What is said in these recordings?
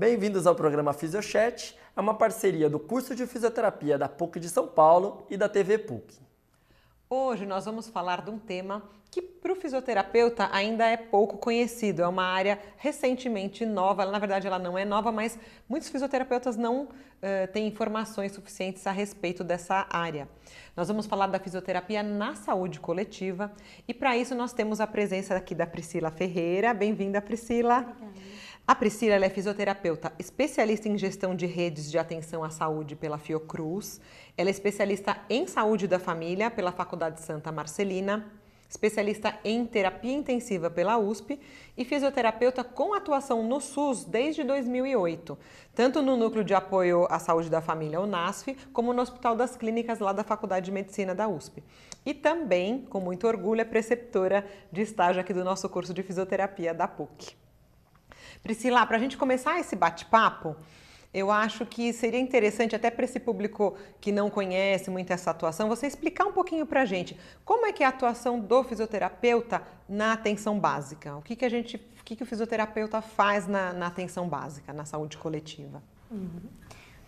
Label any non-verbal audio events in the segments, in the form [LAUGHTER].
Bem-vindos ao programa Fisiochat, é uma parceria do curso de fisioterapia da PUC de São Paulo e da TV PUC. Hoje nós vamos falar de um tema que para o fisioterapeuta ainda é pouco conhecido, é uma área recentemente nova, na verdade ela não é nova, mas muitos fisioterapeutas não uh, têm informações suficientes a respeito dessa área. Nós vamos falar da fisioterapia na saúde coletiva e para isso nós temos a presença aqui da Priscila Ferreira. Bem-vinda, Priscila. Obrigada. A Priscila é fisioterapeuta, especialista em gestão de redes de atenção à saúde pela Fiocruz. Ela é especialista em saúde da família pela Faculdade Santa Marcelina, especialista em terapia intensiva pela USP e fisioterapeuta com atuação no SUS desde 2008, tanto no Núcleo de Apoio à Saúde da Família, o NASF, como no Hospital das Clínicas lá da Faculdade de Medicina da USP. E também, com muito orgulho, é preceptora de estágio aqui do nosso curso de fisioterapia da PUC. Priscila, para a gente começar esse bate-papo, eu acho que seria interessante, até para esse público que não conhece muito essa atuação, você explicar um pouquinho para a gente como é que é a atuação do fisioterapeuta na atenção básica. O que, que a gente, o que, que o fisioterapeuta faz na, na atenção básica, na saúde coletiva? Uhum.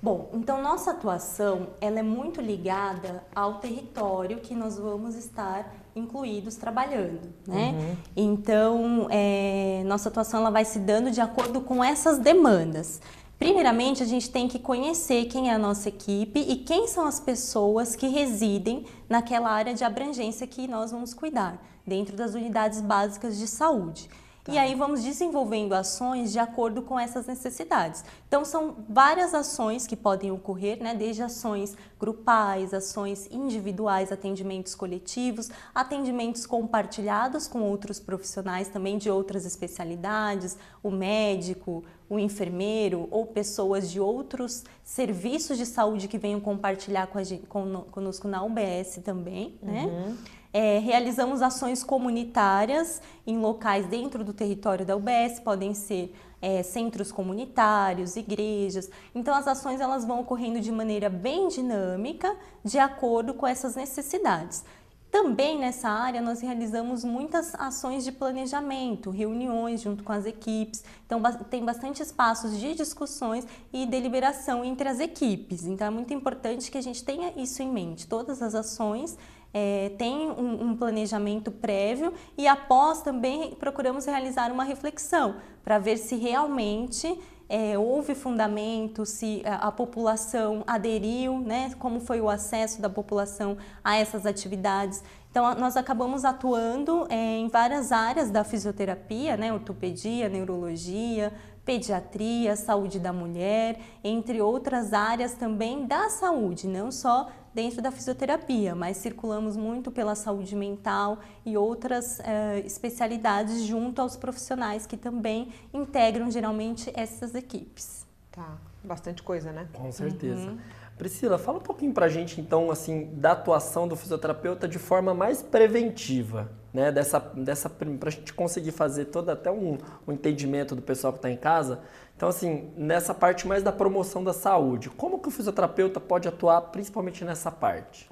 Bom, então nossa atuação ela é muito ligada ao território que nós vamos estar incluídos trabalhando, né? Uhum. Então é, nossa atuação ela vai se dando de acordo com essas demandas. Primeiramente, a gente tem que conhecer quem é a nossa equipe e quem são as pessoas que residem naquela área de abrangência que nós vamos cuidar, dentro das unidades básicas de saúde. Tá. E aí vamos desenvolvendo ações de acordo com essas necessidades. Então são várias ações que podem ocorrer, né? Desde ações grupais, ações individuais, atendimentos coletivos, atendimentos compartilhados com outros profissionais também de outras especialidades, o médico, o enfermeiro ou pessoas de outros serviços de saúde que venham compartilhar com a gente, conosco na UBS também, né? Uhum. É, realizamos ações comunitárias em locais dentro do território da UBS, podem ser é, centros comunitários, igrejas. Então as ações elas vão ocorrendo de maneira bem dinâmica, de acordo com essas necessidades. Também nessa área nós realizamos muitas ações de planejamento, reuniões junto com as equipes. Então tem bastante espaços de discussões e deliberação entre as equipes. Então é muito importante que a gente tenha isso em mente. Todas as ações é, um, um, planejamento prévio e após também procuramos realizar uma reflexão para ver se realmente é, houve fundamento, se a, a, população aderiu, né, como foi o acesso da população a essas atividades. Então, nós acabamos atuando é, em várias áreas da fisioterapia, né, ortopedia, neurologia, pediatria, saúde da mulher, entre outras áreas também da saúde, não só dentro da fisioterapia, mas circulamos muito pela saúde mental e outras eh, especialidades junto aos profissionais que também integram geralmente essas equipes. Tá, bastante coisa, né? Com certeza. Uhum. Priscila, fala um pouquinho pra gente então assim da atuação do fisioterapeuta de forma mais preventiva, né? Dessa, dessa pra gente conseguir fazer todo até um, um entendimento do pessoal que está em casa. Então assim, nessa parte mais da promoção da saúde, como que o fisioterapeuta pode atuar principalmente nessa parte?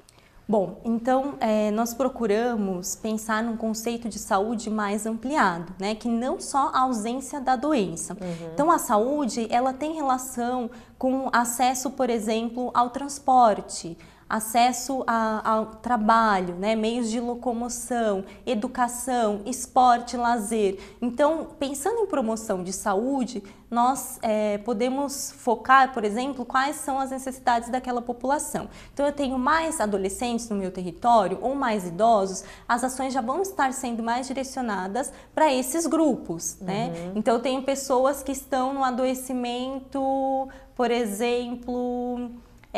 Bom, então é, nós procuramos pensar num conceito de saúde mais ampliado, né? Que não só a ausência da doença. Uhum. Então a saúde ela tem relação com acesso, por exemplo, ao transporte, acesso a, ao trabalho, né, meios de locomoção, educação, esporte, lazer. Então, pensando em promoção de saúde, nós é, podemos focar, por exemplo, quais são as necessidades daquela população. Então, eu tenho mais adolescentes no meu território ou mais idosos, as ações já vão estar sendo mais direcionadas para esses grupos, né? Uhum. Então, eu tenho pessoas que estão no adoecimento, por exemplo,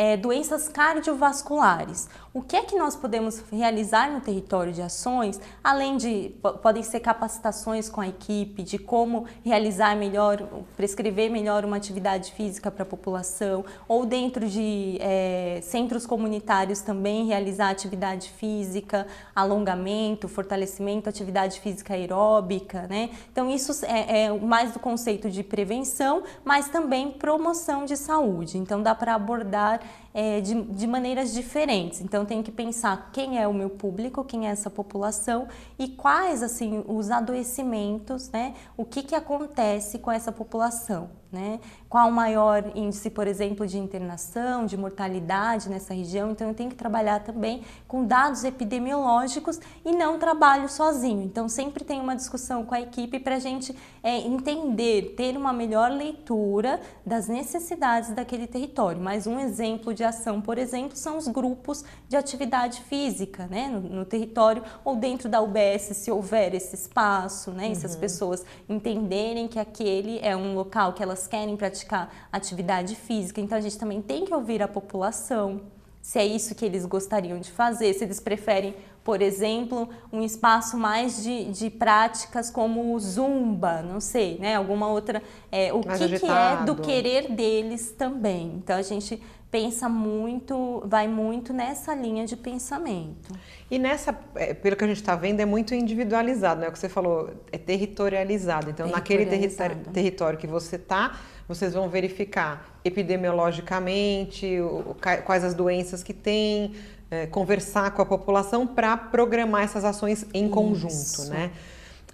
é, doenças cardiovasculares. O que é que nós podemos realizar no território de ações, além de podem ser capacitações com a equipe de como realizar melhor, prescrever melhor uma atividade física para a população, ou dentro de é, centros comunitários também realizar atividade física, alongamento, fortalecimento, atividade física aeróbica, né? Então isso é, é mais do conceito de prevenção, mas também promoção de saúde. Então dá para abordar é, de, de maneiras diferentes. Então, tem que pensar quem é o meu público, quem é essa população e quais, assim, os adoecimentos, né? O que, que acontece com essa população, né? Qual o maior índice, por exemplo, de internação, de mortalidade nessa região? Então, eu tenho que trabalhar também com dados epidemiológicos e não trabalho sozinho. Então, sempre tem uma discussão com a equipe para a gente é, entender, ter uma melhor leitura das necessidades daquele território. Mas um exemplo de ação, por exemplo, são os grupos de atividade física né, no, no território ou dentro da UBS, se houver esse espaço, né, se as uhum. pessoas entenderem que aquele é um local que elas querem praticar atividade física. Então a gente também tem que ouvir a população, se é isso que eles gostariam de fazer, se eles preferem, por exemplo, um espaço mais de, de práticas como zumba, não sei, né? Alguma outra. É, o que, que é do querer deles também. Então a gente pensa muito, vai muito nessa linha de pensamento. E nessa, é, pelo que a gente está vendo, é muito individualizado, né? O que você falou, é territorializado. Então, naquele território, território que você está, vocês vão verificar epidemiologicamente o, quais as doenças que tem, é, conversar com a população para programar essas ações em Isso. conjunto, né?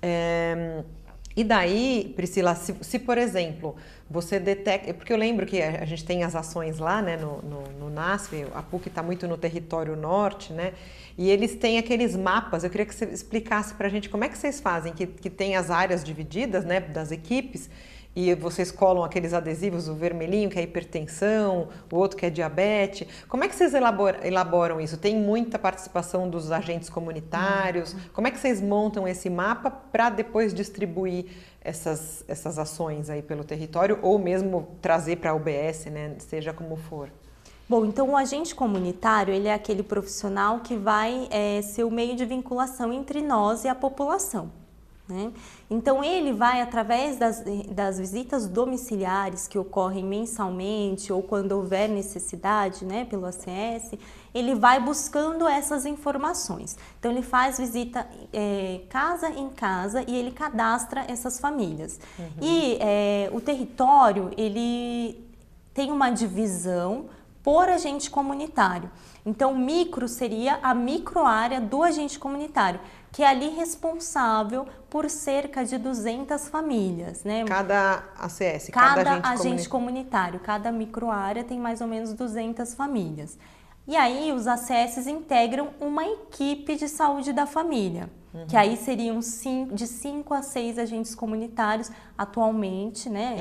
É, e daí, Priscila, se, se, por exemplo você detecta, porque eu lembro que a, gente tem as ações lá, né, no, no, no NASF, a PUC está muito no território norte, né? E eles têm aqueles mapas. Eu queria que você explicasse para a gente como é que vocês fazem, que, que tem as áreas divididas, né, das equipes e vocês colam aqueles adesivos, o vermelhinho que é hipertensão, o outro que é diabetes. Como é que vocês elaboram, elaboram isso? Tem muita participação dos agentes comunitários? Uhum. Como é que vocês montam esse mapa para depois distribuir essas, essas ações aí pelo território ou mesmo trazer para a UBS, né? seja como for? Bom, então o agente comunitário ele é aquele profissional que vai é, ser o meio de vinculação entre nós e a população. Né? Então, ele vai, através das, das visitas domiciliares que ocorrem mensalmente ou quando houver necessidade né, pelo ACS, ele vai buscando essas informações. Então, ele faz visita é, casa em casa e ele cadastra essas famílias. Uhum. E é, o território, ele tem uma divisão por agente comunitário. Então, micro seria a microárea do agente comunitário que é ali responsável por cerca de 200 famílias. Né? Cada ACS, cada, cada agente, agente comunitário, cada microárea tem mais ou menos 200 famílias. E aí os ACS integram uma equipe de saúde da família, uhum. que aí seriam cinco, de 5 a 6 agentes comunitários atualmente, né?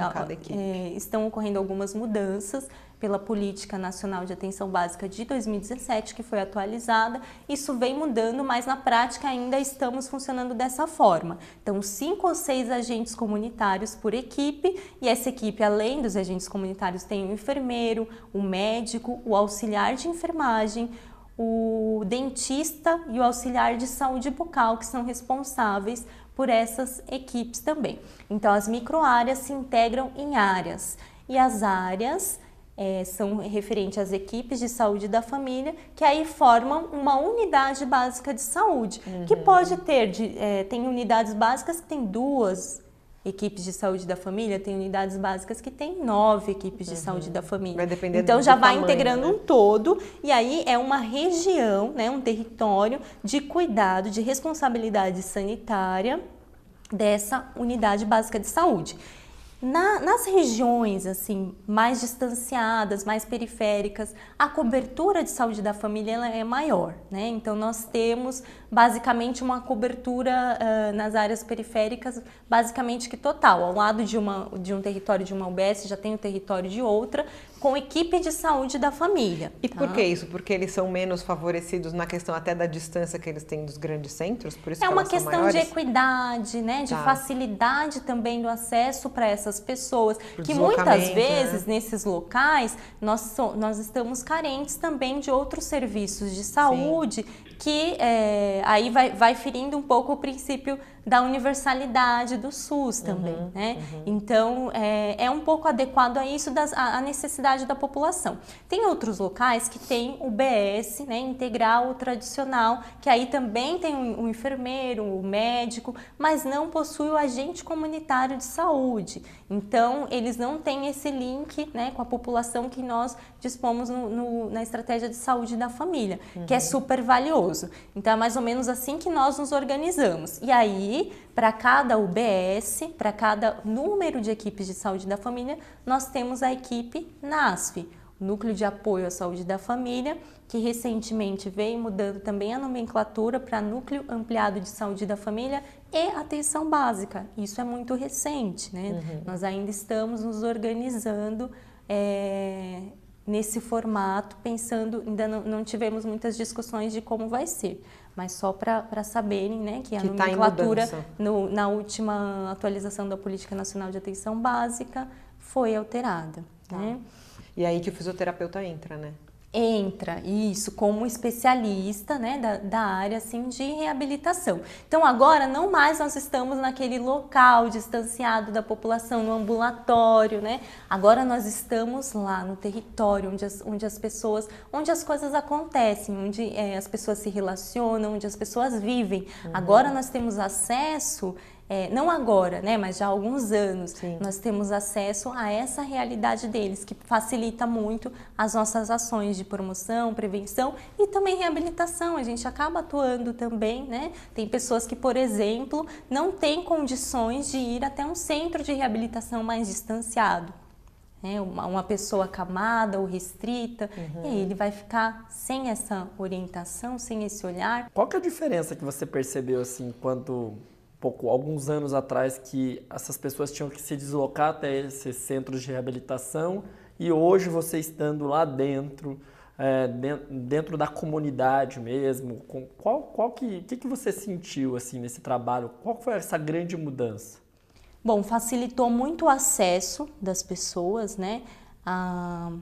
É, estão ocorrendo algumas mudanças, pela Política Nacional de Atenção Básica de 2017, que foi atualizada. Isso vem mudando, mas na prática ainda estamos funcionando dessa forma. Então, cinco ou seis agentes comunitários por equipe, e essa equipe, além dos agentes comunitários, tem o enfermeiro, o médico, o auxiliar de enfermagem, o dentista e o auxiliar de saúde bucal, que são responsáveis por essas equipes também. Então, as microáreas se integram em áreas e as áreas é, são referentes às equipes de saúde da família, que aí formam uma unidade básica de saúde, uhum. que pode ter, de, é, tem unidades básicas que tem duas equipes de saúde da família, tem unidades básicas que tem nove equipes de uhum. saúde da família. Vai depender então já vai tamanho, integrando né? um todo e aí é uma região, né, um território de cuidado, de responsabilidade sanitária dessa unidade básica de saúde. Na, nas regiões assim mais distanciadas, mais periféricas, a cobertura de saúde da família é maior, né? Então nós temos basicamente uma cobertura uh, nas áreas periféricas, basicamente que total. Ao lado de, uma, de um território de uma UBS já tem o território de outra, com equipe de saúde da família. E tá? por que isso? Porque eles são menos favorecidos na questão até da distância que eles têm dos grandes centros? Por isso é que uma questão de equidade, né? De tá. facilidade também do acesso para essas pessoas. que muitas vezes, né? nesses locais, nós, so, nós estamos carentes também de outros serviços de saúde Sim que é, aí vai, vai ferindo um pouco o princípio da universalidade do SUS também, uhum, né? Uhum. Então, é, é, um pouco adequado a isso, das, a, a, necessidade da população. Tem outros locais que tem o BS, né, integral, o tradicional, que aí também tem um, um enfermeiro, um médico, mas não possui o agente comunitário de saúde. Então, eles não têm esse link né, com a população que nós dispomos no, no, na estratégia de saúde da família, uhum. que é uhum. super valioso. Então, é mais ou menos assim que nós nos organizamos. E aí, para cada UBS, para cada número de equipes de saúde da família, nós temos a equipe NASF, Núcleo de Apoio à Saúde da Família, que recentemente veio mudando também a nomenclatura para Núcleo Ampliado de Saúde da Família e Atenção Básica. Isso é muito recente, né? Uhum. Nós ainda estamos nos organizando é, nesse formato, pensando, ainda não, não, tivemos muitas discussões de como vai ser, mas só para saberem né, que a que tá nomenclatura tá no, na última atualização da Política Nacional de Atenção Básica foi alterada. Tá. Né? E aí que o fisioterapeuta entra, né? Entra isso como especialista né, da, da, área assim, de reabilitação. Então agora não mais nós estamos naquele local distanciado da população, no ambulatório, né? Agora nós estamos lá no território onde as, onde as pessoas, onde as coisas acontecem, onde é, as pessoas se relacionam, onde as pessoas vivem. Uhum. Agora nós temos acesso é, não agora, né, mas já há alguns anos, Sim. nós temos acesso a essa realidade deles, que facilita muito as nossas ações de promoção, prevenção e também reabilitação. A gente acaba atuando também, né? Tem pessoas que, por exemplo, não têm condições de ir até um centro de reabilitação mais distanciado. Né? Uma, uma pessoa acamada ou restrita, uhum. e aí ele vai ficar sem essa orientação, sem esse olhar. Qual que é a diferença que você percebeu assim quando pouco, alguns anos atrás que essas pessoas tinham que se deslocar até esses centros de reabilitação e hoje você estando lá dentro, é, dentro da comunidade mesmo, qual, qual que, que, que você sentiu assim nesse trabalho? Qual foi essa grande mudança? Bom, facilitou muito o acesso das pessoas, né? A,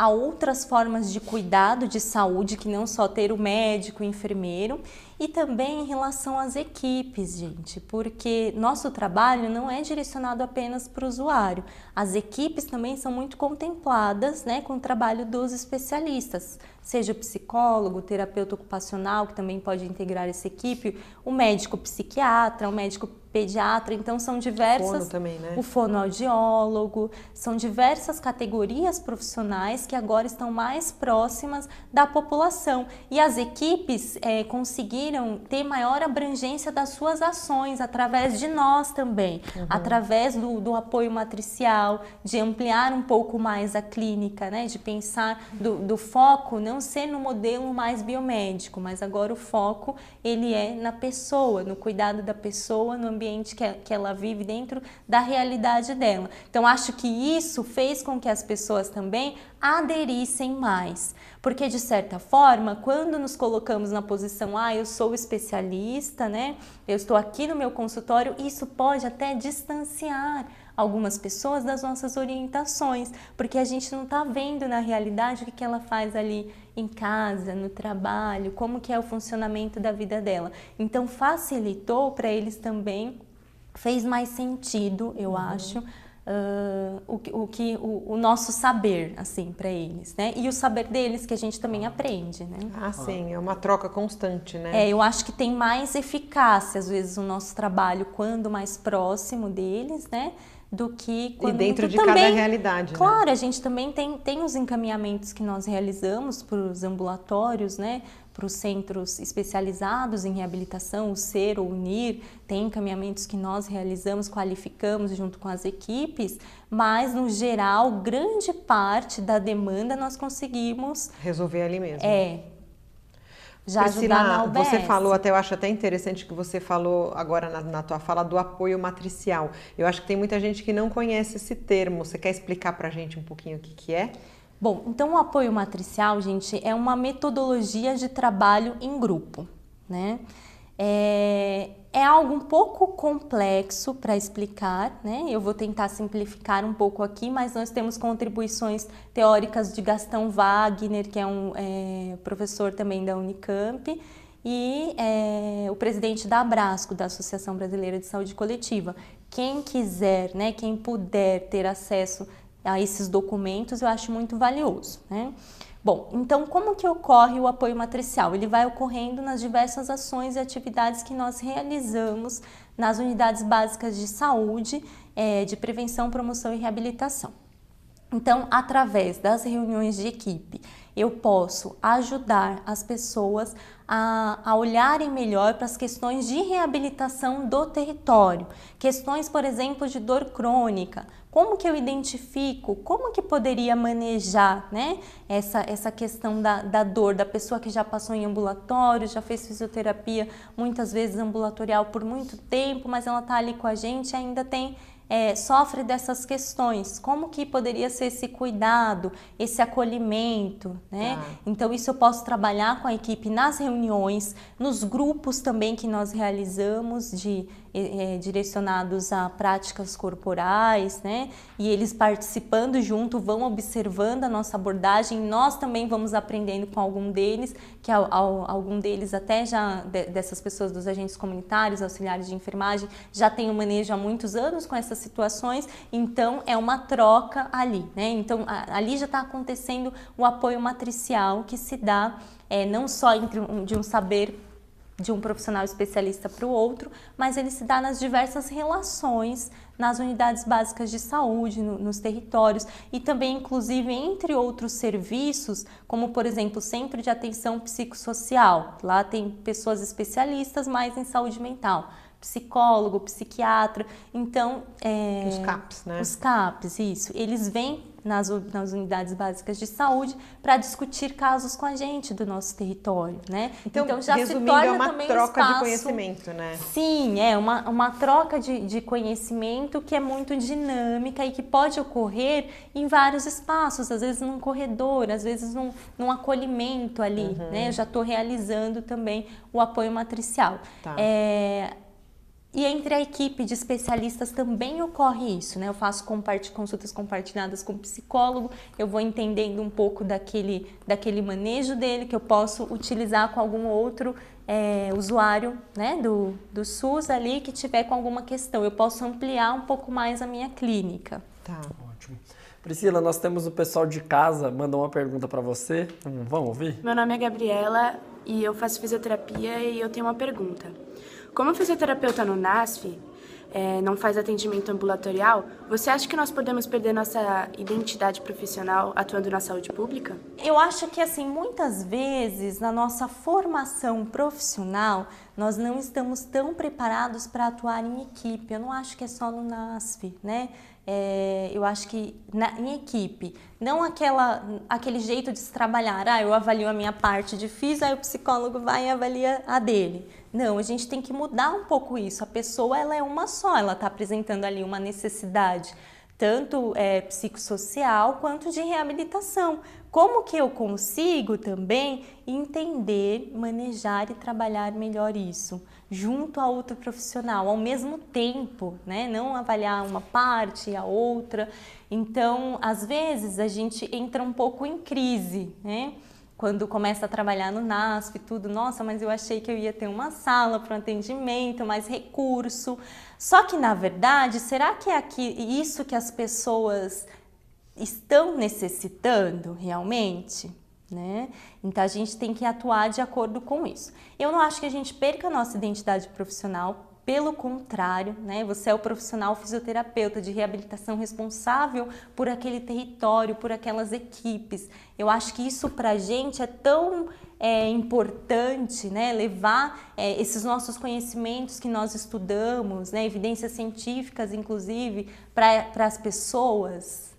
a outras formas de cuidado de saúde que não só ter o médico, o enfermeiro e também em relação às equipes, gente, porque nosso trabalho não é direcionado apenas para o usuário. As equipes também são muito contempladas né, com o trabalho dos especialistas, seja o psicólogo, o terapeuta ocupacional, que também pode integrar essa equipe, o médico psiquiatra, o médico pediatra, então são diversas. Fono também, né? O fonoaudiólogo, são diversas categorias profissionais que agora estão mais próximas da população. E as equipes é, conseguiram ter maior abrangência das suas ações através de nós também, uhum. através do, do, apoio matricial, de ampliar um pouco mais a clínica, né? De pensar do, do foco não ser no modelo mais biomédico, mas agora o foco ele é na pessoa, no cuidado da pessoa, no ambiente que, que ela vive, dentro da realidade dela. Então, acho que isso fez com que as pessoas também aderissem mais. Porque, de certa forma, quando nos colocamos na posição, ah, eu sou especialista, né? Eu estou aqui no meu consultório, isso pode até distanciar algumas pessoas das nossas orientações, porque a gente não está vendo na realidade o que, que ela faz ali em casa, no trabalho, como que é o funcionamento da vida dela. Então facilitou para eles também, fez mais sentido, eu uhum. acho, Uh, o, o, que o, o, nosso saber assim para eles, né? E o saber deles que a gente também aprende, né? Ah, sim, é uma troca constante, né? É, eu acho que tem mais eficácia às vezes o nosso trabalho quando mais próximo deles, né? Do que quando e dentro de também, cada realidade. Né? Claro, né? a gente também tem, tem os encaminhamentos que nós realizamos para os ambulatórios, né? para os centros especializados em reabilitação, o SER ou o NIR, tem encaminhamentos que nós realizamos, qualificamos junto com as equipes, mas no geral, grande parte da demanda nós conseguimos resolver ali mesmo. É, já Priscila, ajudar na UBS. Você falou, até eu acho até interessante que você falou agora na, na tua fala do apoio matricial. Eu acho que tem muita gente que não conhece esse termo. Você quer explicar para a gente um pouquinho o que, que é? Bom, então o apoio matricial, gente, é uma metodologia de trabalho em grupo, né? É, é algo um pouco complexo para explicar, né? Eu vou tentar simplificar um pouco aqui, mas nós temos contribuições teóricas de Gastão Wagner, que é um é, professor também da Unicamp, e é, o presidente da Abrasco, da Associação Brasileira de Saúde Coletiva. Quem quiser, né, quem puder ter acesso a esses documentos, eu acho muito valioso. Né? Bom, então como que ocorre o apoio matricial? Ele vai ocorrendo nas diversas ações e atividades que nós realizamos nas unidades básicas de saúde, é, de prevenção, promoção e reabilitação. Então, através das reuniões de equipe, eu posso ajudar as pessoas a, a olharem melhor para as questões de reabilitação do território. Questões, por exemplo, de dor crônica. Como que eu identifico? Como que poderia manejar né, essa, essa questão da, da dor da pessoa que já passou em ambulatório, já fez fisioterapia, muitas vezes ambulatorial por muito tempo, mas ela está ali com a gente ainda tem é, sofre dessas questões. Como que poderia ser esse cuidado, esse acolhimento, né? Ah. Então isso eu posso trabalhar com a equipe nas reuniões, nos grupos também que nós realizamos de é, direcionados a práticas corporais, né? E eles participando junto vão observando a nossa abordagem. Nós também vamos aprendendo com algum deles, que algum deles até já dessas pessoas dos agentes comunitários, auxiliares de enfermagem, já tem o um manejo há muitos anos com essas situações. Então é uma troca ali, né? Então ali já está acontecendo o apoio matricial que se dá é, não só entre um, de um saber de um profissional especialista para o outro, mas ele se dá nas diversas relações nas unidades básicas de saúde, no, nos territórios e também, inclusive, entre outros serviços, como por exemplo, o Centro de Atenção Psicossocial. Lá tem pessoas especialistas mais em saúde mental psicólogo, psiquiatra. Então, é, os CAPs, né? Os CAPs, isso. Eles vêm nas, nas unidades básicas de saúde para discutir casos com a gente do nosso território, né? Então, então já se torna é uma também troca espaço, de conhecimento, né? Sim, é uma, uma troca de, de conhecimento que é muito dinâmica e que pode ocorrer em vários espaços, às vezes num corredor, às vezes num, num acolhimento ali, uhum. né? Eu já estou realizando também o apoio matricial. Tá. É, e entre a equipe de especialistas também ocorre isso, né? Eu faço consultas compartilhadas com o psicólogo, eu vou entendendo um pouco daquele, daquele manejo dele que eu posso utilizar com algum outro é, usuário né, do, do SUS ali que tiver com alguma questão. Eu posso ampliar um pouco mais a minha clínica. Tá. Ótimo. Priscila, nós temos o pessoal de casa, mandou uma pergunta para você. Vamos ouvir? Meu nome é Gabriela e eu faço fisioterapia e eu tenho uma pergunta. Como fisioterapeuta no NASF, é, não faz atendimento ambulatorial, você acha que nós podemos perder nossa identidade profissional atuando na saúde pública? Eu acho que, assim, muitas vezes na nossa formação profissional, nós não estamos tão preparados para atuar em equipe. Eu não acho que é só no NASF, né? É, eu acho que na, em equipe, não aquela, aquele jeito de se trabalhar, ah, eu avalio a minha parte de FIS, aí o psicólogo vai e avalia a dele. Não, a gente tem que mudar um pouco isso. A pessoa ela é uma só, ela está apresentando ali uma necessidade tanto é, psicossocial quanto de reabilitação. Como que eu consigo também entender, manejar e trabalhar melhor isso? junto a outro profissional, ao mesmo tempo, né? Não avaliar uma parte e a outra. Então, às vezes a gente entra um pouco em crise, né? Quando começa a trabalhar no NASF e tudo, nossa, mas eu achei que eu ia ter uma sala para um atendimento, mais recurso. Só que, na verdade, será que é aqui, isso que as pessoas estão necessitando realmente? Né? Então a gente tem que atuar de acordo com isso. Eu não acho que a gente perca a nossa identidade profissional, pelo contrário, né? Você é o profissional fisioterapeuta de reabilitação responsável por aquele território, por aquelas equipes. Eu acho que isso para a gente é tão é, importante, né? Levar é, esses nossos conhecimentos que nós estudamos, né? Evidências científicas, inclusive, para as pessoas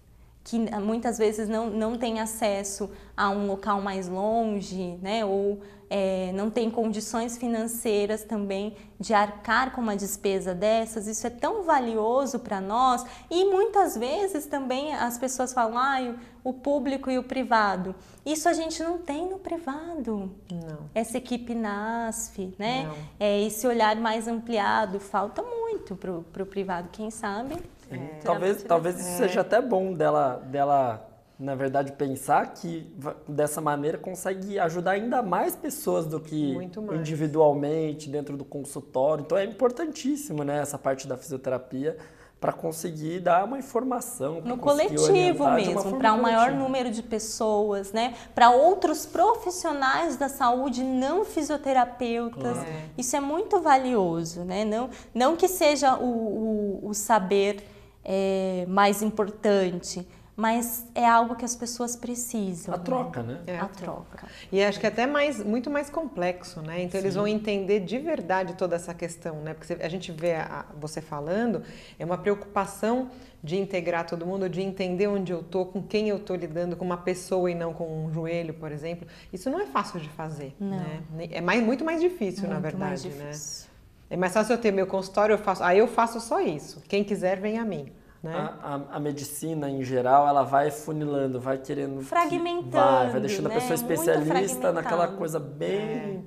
que muitas vezes não, não tem acesso a um local mais longe, né? Ou é, não tem condições financeiras também de arcar com uma despesa dessas, isso é tão valioso para nós e muitas vezes também as pessoas falam, ah, o público e o privado. Isso a gente não tem no privado. Não. Essa equipe NASF, né? Não. É, esse olhar mais ampliado, falta muito para o privado, quem sabe. É. Talvez, talvez isso seja até bom dela, dela na verdade, pensar que dessa maneira consegue ajudar ainda mais pessoas do que individualmente dentro do consultório. Então é importantíssimo, né, essa parte da fisioterapia para conseguir dar uma informação no coletivo mesmo, para um maior número de pessoas, né? Para outros profissionais da saúde não fisioterapeutas. É. Isso é muito valioso, né? Não, não que seja o, o, o saber é, mais importante, mas é algo que as pessoas precisam. A né? troca, né? É, a, troca. E acho que é até mais, muito mais complexo, né? Então Sim. eles vão entender de verdade toda essa questão, né? Porque a gente vê a, você falando, é uma preocupação de integrar todo mundo, de entender onde eu tô, com quem eu tô lidando, com uma pessoa e não com um joelho, por exemplo. Isso não é fácil de fazer, não. né? É mais, muito mais difícil, muito na verdade, né? É mais fácil eu ter meu consultório, eu faço, aí eu faço só isso. Quem quiser, vem a mim. Né? A, a, a, medicina em geral ela vai funilando, vai querendo fragmentando, vai, vai deixando né? a pessoa especialista naquela coisa bem, é.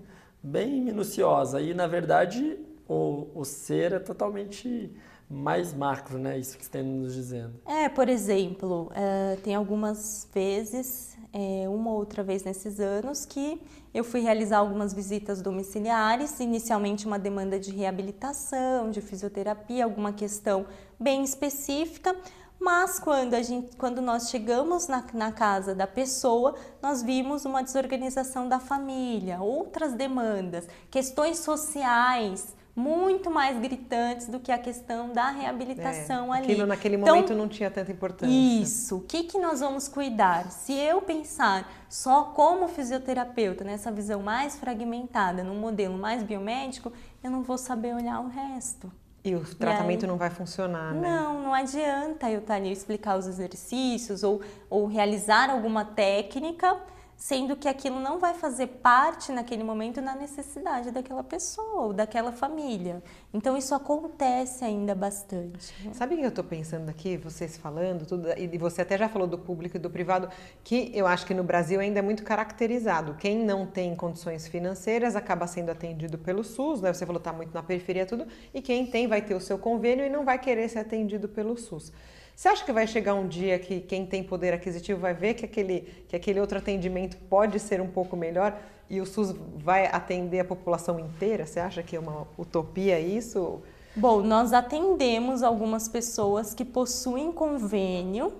bem minuciosa e na verdade o, o ser é totalmente mais macro, né? Isso que você está nos dizendo. É, por exemplo, uh, tem algumas vezes, é, uma ou outra vez nesses anos, que eu fui realizar algumas visitas domiciliares, inicialmente uma demanda de reabilitação, de fisioterapia, alguma questão bem específica, mas quando, a gente, quando nós chegamos na, na, casa da pessoa, nós vimos uma desorganização da família, outras demandas, questões sociais muito mais gritantes do que a questão da reabilitação é, ali. Aquilo naquele então, momento não tinha tanta importância. Isso. O que, que nós vamos cuidar? Se eu pensar só como fisioterapeuta, nessa visão mais fragmentada, num modelo mais biomédico, eu não vou saber olhar o resto. E o tratamento e aí, não vai funcionar, né? Não, não adianta eu estar ali explicar os exercícios ou, ou realizar alguma técnica sendo que aquilo não vai fazer parte naquele momento na necessidade daquela pessoa ou daquela família. Então isso acontece ainda bastante. Né? Sabe o que eu estou pensando aqui, vocês falando tudo, e você até já falou do público e do privado, que eu acho que no Brasil ainda é muito caracterizado. Quem não tem condições financeiras acaba sendo atendido pelo SUS, né? Você falou está muito na periferia tudo, e quem tem vai ter o seu convênio e não vai querer ser atendido pelo SUS. Você acha que vai chegar um dia que quem tem poder aquisitivo vai ver que aquele, que aquele outro atendimento pode ser um pouco melhor e o SUS vai atender a população inteira? Você acha que é uma utopia isso? Bom, nós atendemos algumas pessoas que possuem convênio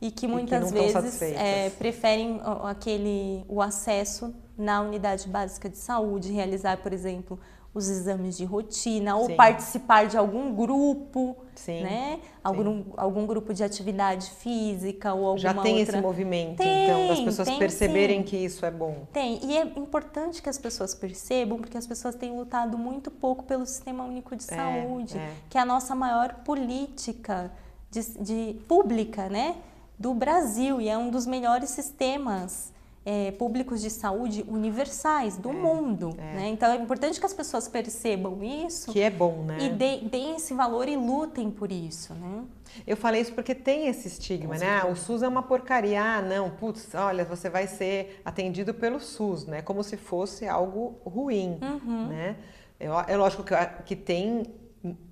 e que muitas e que vezes é, preferem aquele o acesso na unidade básica de saúde, realizar, por exemplo, os exames de rotina ou Sim. participar de algum grupo, Sim. né? Algum, Sim. algum grupo de atividade física ou alguma Já tem outra... esse movimento, tem, então, das pessoas tem, perceberem que isso é bom. Tem, e é importante que as pessoas percebam, porque as pessoas têm lutado muito pouco pelo Sistema Único de é, Saúde, é. que é a nossa maior política de, de pública, né? do Brasil e é um dos melhores sistemas é, públicos de saúde universais do é, mundo. É. Né? Então é importante que as pessoas percebam isso. Que é bom, né? E deem esse valor e lutem por isso, né? Eu falei isso porque tem esse estigma, né? Ah, o SUS é uma porcaria. Ah, não, putz, olha, você vai ser atendido pelo SUS, né? Como se fosse algo ruim, uhum. né? É, é lógico que, que tem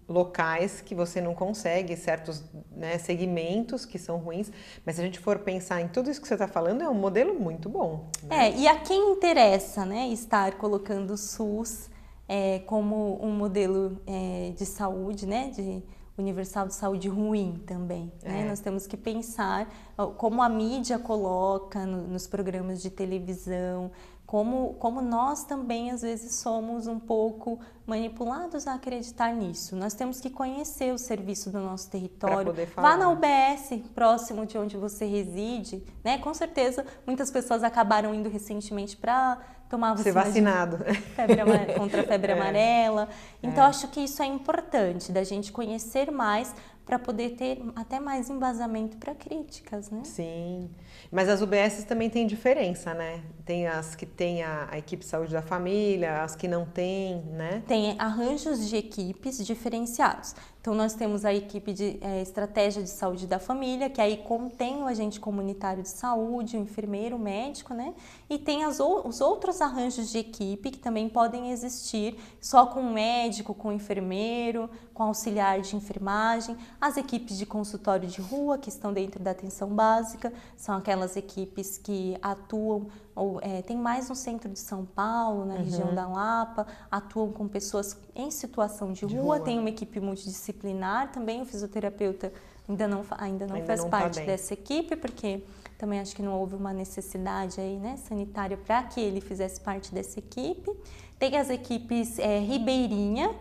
locais que você não consegue, certos né, segmentos que são ruins, mas se a gente for pensar em tudo isso que você está falando, é um modelo muito bom. Né? É, e a quem interessa né, estar colocando o SUS é, como um modelo é, de saúde, né, de universal de saúde ruim também. Né? É. Nós temos que pensar como a mídia coloca no, nos programas de televisão, como, como nós também às vezes somos um pouco manipulados a acreditar nisso. Nós temos que conhecer o serviço do nosso território. Vá na UBS, próximo de onde você reside, né? Com certeza, muitas pessoas acabaram indo recentemente para tomar vacina Ser vacinado. Febre, [LAUGHS] contra a febre é. amarela. Então, é. acho que isso é importante, da gente conhecer mais para poder ter até mais embasamento para críticas, né? Sim. Mas as UBSs também têm diferença, né? Tem as que têm a, a equipe de saúde da família, as que não têm, né? Tem arranjos de equipes diferenciados. Então, nós temos a equipe de é, estratégia de saúde da família, que aí contém o agente comunitário de saúde, o enfermeiro, o médico, né? E tem as, os outros arranjos de equipe que também podem existir só com o médico, com o enfermeiro, com auxiliar de enfermagem, as equipes de consultório de rua que estão dentro da atenção básica, são aquelas equipes que atuam ou é, tem mais no centro de São Paulo, na uhum. região da Lapa, atuam com pessoas em situação de, de rua. rua, tem uma equipe multidisciplinar também, o fisioterapeuta ainda não, ainda não ainda faz não tá parte tá dessa equipe, porque também acho que não houve uma necessidade aí, né, sanitária para que ele fizesse parte dessa equipe. Tem as equipes é, Ribeirinha,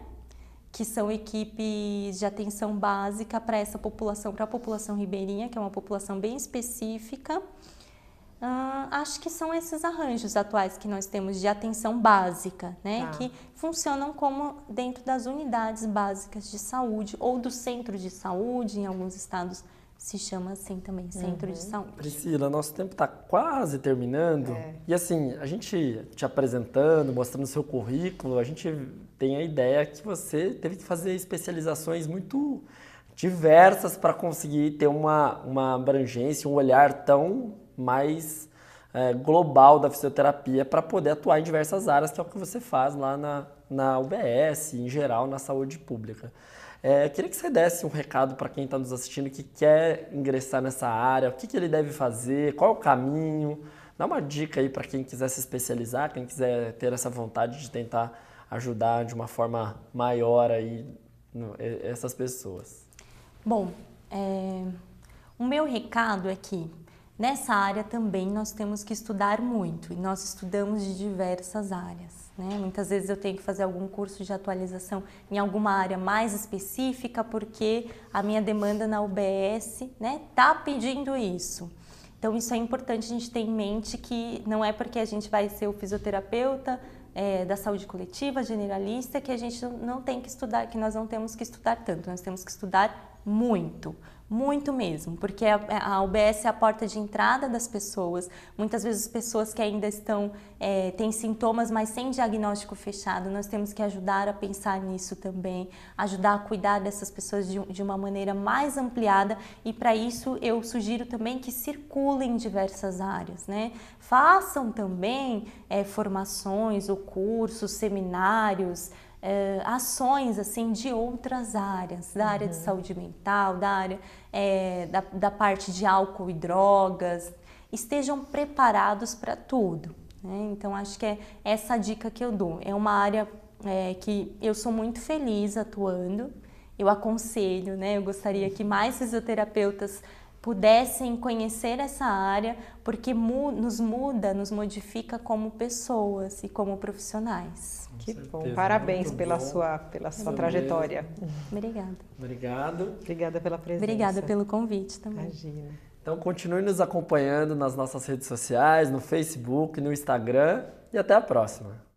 que são equipes de atenção básica para essa população, para a população ribeirinha, que é uma população bem específica. Uh, acho que são esses arranjos atuais que nós temos de atenção básica, né? Tá. Que funcionam como dentro das unidades básicas de saúde ou do centro de saúde, em alguns estados se chama assim também, centro uhum. de saúde. Priscila, nosso tempo está quase terminando. É. E assim, a gente te apresentando, mostrando seu currículo, a gente tem a ideia que você teve que fazer especializações muito diversas para conseguir ter uma, uma abrangência, um olhar tão mais é, global da fisioterapia para poder atuar em diversas áreas, que é o que você faz lá na, na UBS, em geral, na saúde pública. É, queria que você desse um recado para quem está nos assistindo que quer ingressar nessa área, o que, que ele deve fazer, qual o caminho. Dá uma dica aí para quem quiser se especializar, quem quiser ter essa vontade de tentar ajudar de uma forma maior aí essas pessoas. Bom, é, o meu recado é que Nessa área também nós temos que estudar muito e nós estudamos de diversas áreas. Né? Muitas vezes eu tenho que fazer algum curso de atualização em alguma área mais específica porque a minha demanda na UBS está né, tá pedindo isso. Então isso é importante a gente ter em mente que não é porque a gente vai ser o fisioterapeuta é, da saúde coletiva, generalista, que a gente não tem que estudar, que nós não temos que estudar tanto, nós temos que estudar muito muito mesmo, porque a, a UBS é a porta de entrada das pessoas. Muitas vezes pessoas que ainda estão, é, têm sintomas, mas sem diagnóstico fechado. Nós temos que ajudar a pensar nisso também, ajudar a cuidar dessas pessoas de, de uma maneira mais ampliada. E para isso eu sugiro também que circulem em diversas áreas, né? Façam também é, formações ou cursos, seminários é, ações assim de outras áreas, da área de uhum. saúde mental, da área é, da, da parte de álcool e drogas, estejam preparados para tudo. Né? Então acho que é essa dica que eu dou. É uma área é, que eu sou muito feliz atuando. Eu aconselho, né? Eu gostaria que mais fisioterapeutas pudessem conhecer essa área, porque mu nos muda, nos modifica como pessoas e como profissionais. Que bom, parabéns pela bom. sua, pela sua trajetória. Obrigada. Obrigado. Obrigada pela presença. Obrigada pelo convite também. Imagina. Então continue nos acompanhando nas nossas redes sociais, no Facebook, no Instagram e até a próxima.